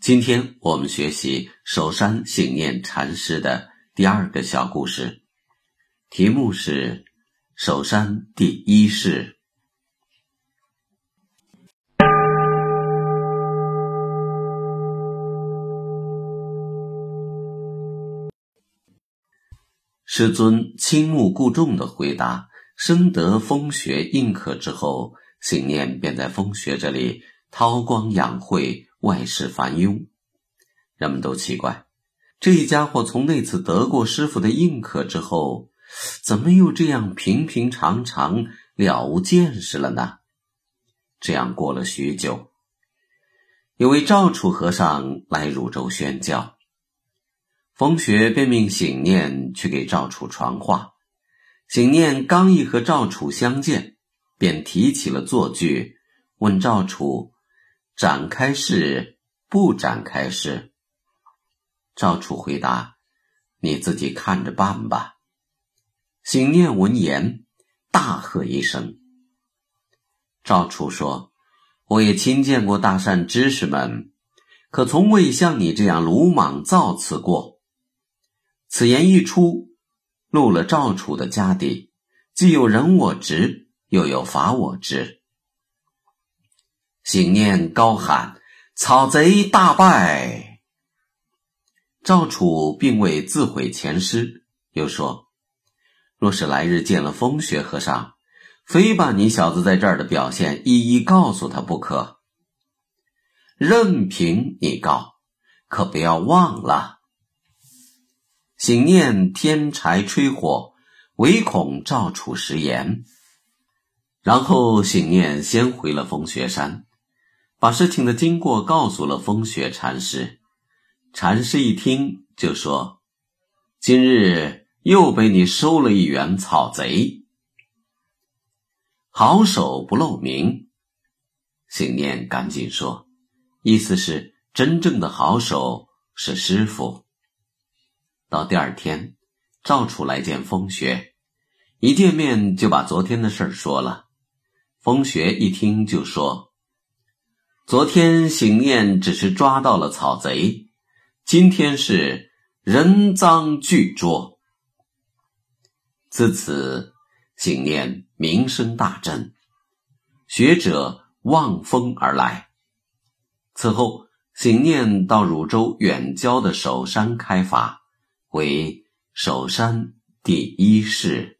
今天我们学习首山醒念禅师的第二个小故事，题目是“首山第一世”。师尊倾慕故重的回答，深得风穴印刻之后，信念便在风穴这里韬光养晦，外事繁庸。人们都奇怪，这家伙从那次得过师傅的应可之后，怎么又这样平平常常，了无见识了呢？这样过了许久，有位赵楚和尚来汝州宣教。风雪便命醒念去给赵楚传话。醒念刚一和赵楚相见，便提起了作句，问赵楚：“展开式不展开式？”赵楚回答：“你自己看着办吧。”醒念闻言，大喝一声。赵楚说：“我也亲见过大善知识们，可从未像你这样鲁莽造次过。”此言一出，露了赵楚的家底，既有人我执，又有法我执。醒念高喊：“草贼大败！”赵楚并未自毁前师，又说：“若是来日见了风雪和尚，非把你小子在这儿的表现一一告诉他不可。任凭你告，可不要忘了。”醒念添柴吹火，唯恐赵楚食言。然后醒念先回了风雪山，把事情的经过告诉了风雪禅师。禅师一听就说：“今日又被你收了一员草贼，好手不露名。”醒念赶紧说：“意思是真正的好手是师傅。”到第二天，赵楚来见风雪，一见面就把昨天的事儿说了。风雪一听就说：“昨天醒念只是抓到了草贼，今天是人赃俱捉。”自此，醒念名声大振，学者望风而来。此后，醒念到汝州远郊的首山开法。为首山第一世。